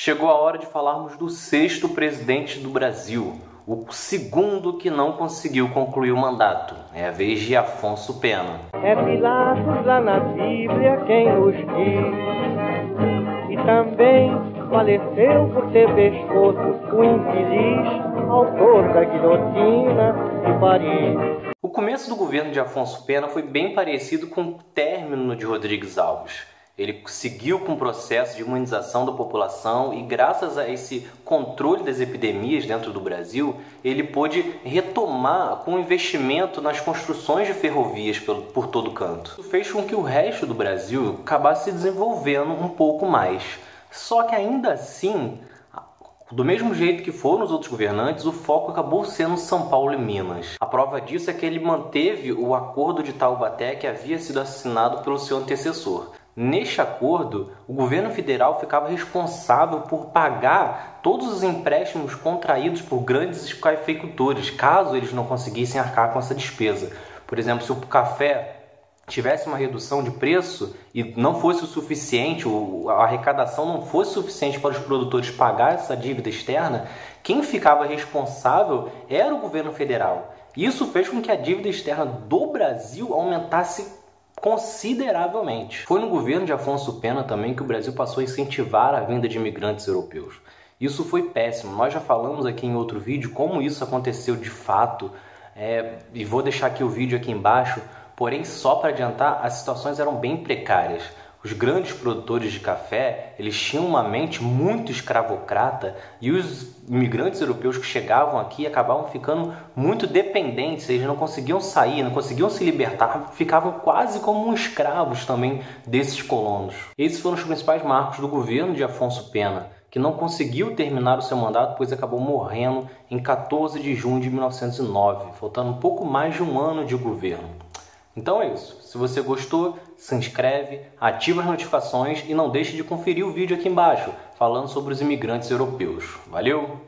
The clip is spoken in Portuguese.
Chegou a hora de falarmos do sexto presidente do Brasil, o segundo que não conseguiu concluir o mandato. É a vez de Afonso Pena. É Pilatos lá na Bíblia quem nos diz. E também faleceu por ter pescoço o infeliz autor da guilhotina de Paris. O começo do governo de Afonso Pena foi bem parecido com o término de Rodrigues Alves. Ele seguiu com o processo de imunização da população e, graças a esse controle das epidemias dentro do Brasil, ele pôde retomar com investimento nas construções de ferrovias por todo canto. Isso fez com que o resto do Brasil acabasse se desenvolvendo um pouco mais. Só que ainda assim, do mesmo jeito que foram os outros governantes, o foco acabou sendo São Paulo e Minas. A prova disso é que ele manteve o acordo de Taubaté que havia sido assinado pelo seu antecessor. Neste acordo, o governo federal ficava responsável por pagar todos os empréstimos contraídos por grandes cafeicultores, caso eles não conseguissem arcar com essa despesa. Por exemplo, se o café tivesse uma redução de preço e não fosse o suficiente, a arrecadação não fosse suficiente para os produtores pagar essa dívida externa, quem ficava responsável era o governo federal. Isso fez com que a dívida externa do Brasil aumentasse consideravelmente. Foi no governo de Afonso Pena também que o Brasil passou a incentivar a vinda de imigrantes europeus. Isso foi péssimo. Nós já falamos aqui em outro vídeo como isso aconteceu de fato. É, e vou deixar aqui o vídeo aqui embaixo. Porém, só para adiantar, as situações eram bem precárias. Os grandes produtores de café, eles tinham uma mente muito escravocrata e os imigrantes europeus que chegavam aqui acabavam ficando muito dependentes, eles não conseguiam sair, não conseguiam se libertar, ficavam quase como escravos também desses colonos. Esses foram os principais marcos do governo de Afonso Pena, que não conseguiu terminar o seu mandato, pois acabou morrendo em 14 de junho de 1909, faltando um pouco mais de um ano de governo. Então é isso. Se você gostou, se inscreve, ativa as notificações e não deixe de conferir o vídeo aqui embaixo falando sobre os imigrantes europeus. Valeu!